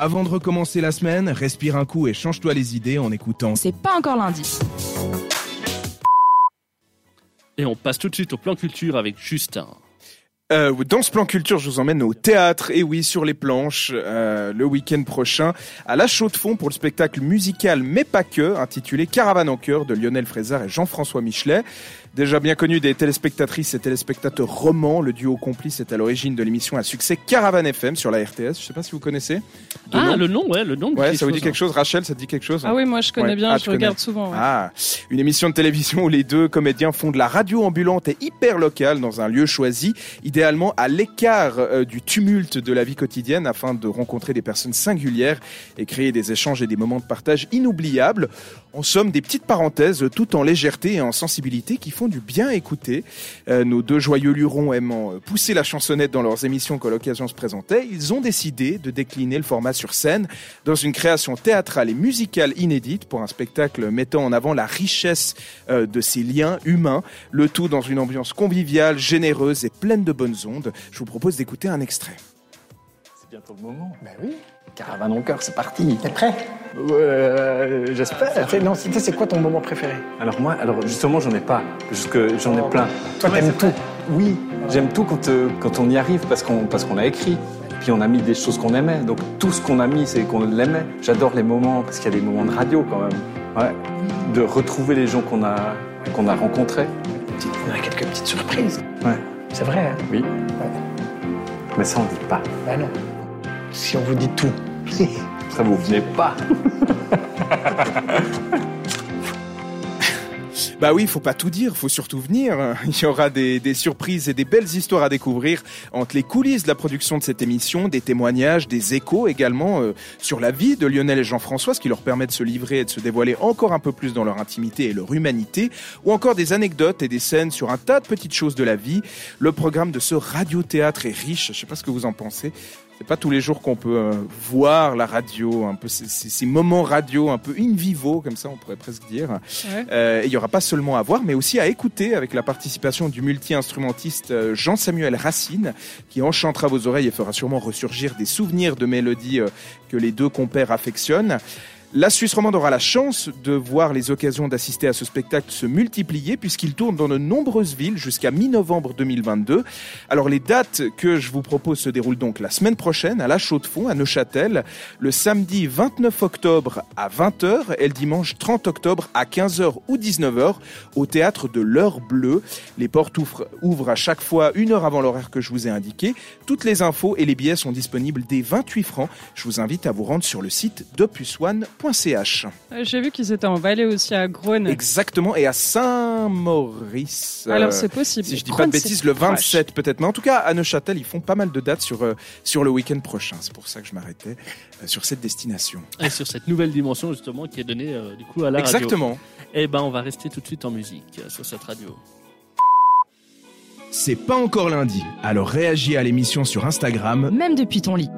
Avant de recommencer la semaine, respire un coup et change-toi les idées en écoutant. C'est pas encore lundi. Et on passe tout de suite au plan culture avec Justin. Euh, dans ce plan culture, je vous emmène au théâtre, et oui, sur les planches, euh, le week-end prochain, à la Chaux de Fonds pour le spectacle musical, mais pas que, intitulé Caravane en cœur de Lionel Frézard et Jean-François Michelet. Déjà bien connu des téléspectatrices et téléspectateurs romans, le duo complice est à l'origine de l'émission à succès Caravane FM sur la RTS. Je sais pas si vous connaissez. ah, le nom, ouais, le nom. Ouais, ça vous dit quelque chose, Rachel, ça te dit quelque chose Ah oui, moi je connais bien, ah, je regarde souvent. Ah, une émission de télévision où les deux comédiens font de la radio ambulante et hyper locale dans un lieu choisi, idéalement à l'écart euh, du tumulte de la vie quotidienne afin de rencontrer des personnes singulières et créer des échanges et des moments de partage inoubliables. En somme, des petites parenthèses tout en légèreté et en sensibilité qui font du bien écouter. Euh, nos deux joyeux lurons aimant euh, pousser la chansonnette dans leurs émissions quand l'occasion se présentait, ils ont décidé de décliner le format sur scène dans une création théâtrale et musicale inédite pour un spectacle mettant en avant la richesse euh, de ces liens humains, le tout dans une ambiance conviviale, généreuse et pleine de bonnes ondes. Je vous propose d'écouter un extrait. C'est bientôt le moment. Ben oui. Caravane en cœur, c'est parti. T'es prêt? Euh, J'espère. Non, c'est quoi ton moment préféré? Alors moi, alors justement, j'en ai pas. que j'en ai oh, plein. Toi, t'aimes tout Oui, j'aime tout quand, euh, quand on y arrive parce qu'on parce qu'on a écrit. Puis on a mis des choses qu'on aimait. Donc tout ce qu'on a mis, c'est qu'on l'aimait. J'adore les moments parce qu'il y a des moments de radio quand même. Ouais. De retrouver les gens qu'on a qu'on a rencontrés. On a quelques petites surprises. Ouais. C'est vrai. Hein? Oui. Mais ça on dit pas. Bah non. Si on vous dit tout. Ça vous venez pas. Bah oui, il faut pas tout dire, faut surtout venir. Il y aura des, des, surprises et des belles histoires à découvrir entre les coulisses de la production de cette émission, des témoignages, des échos également euh, sur la vie de Lionel et Jean-François, ce qui leur permet de se livrer et de se dévoiler encore un peu plus dans leur intimité et leur humanité, ou encore des anecdotes et des scènes sur un tas de petites choses de la vie. Le programme de ce radiothéâtre est riche, je sais pas ce que vous en pensez, c'est pas tous les jours qu'on peut euh, voir la radio, un peu ces, moments radio un peu in vivo, comme ça on pourrait presque dire. Euh, il y aura pas seulement à voir, mais aussi à écouter avec la participation du multi-instrumentiste euh, Jean-Samuel Racine, qui enchantera vos oreilles et fera sûrement ressurgir des souvenirs de mélodies que les deux compères affectionnent. La Suisse romande aura la chance de voir les occasions d'assister à ce spectacle se multiplier puisqu'il tourne dans de nombreuses villes jusqu'à mi-novembre 2022. Alors les dates que je vous propose se déroulent donc la semaine prochaine à La Chaux-de-Fonds à Neuchâtel, le samedi 29 octobre à 20h et le dimanche 30 octobre à 15h ou 19h au théâtre de l'Heure Bleue. Les portes ouvrent, à chaque fois une heure avant l'horaire que je vous ai indiqué. Toutes les infos et les billets sont disponibles dès 28 francs. Je vous invite à vous rendre sur le site d'Opus One euh, j'ai vu qu'ils étaient en Valais aussi à Grone. Exactement, et à Saint-Maurice. Alors c'est possible. Si je dis pas de bêtises, le 27 peut-être. Mais en tout cas, à Neuchâtel, ils font pas mal de dates sur, euh, sur le week-end prochain. C'est pour ça que je m'arrêtais euh, sur cette destination. Et sur cette nouvelle dimension justement qui est donnée du coup à la radio. Exactement. Et eh ben on va rester tout de suite en musique sur cette radio. C'est pas encore lundi, alors réagis à l'émission sur Instagram. Même depuis ton lit.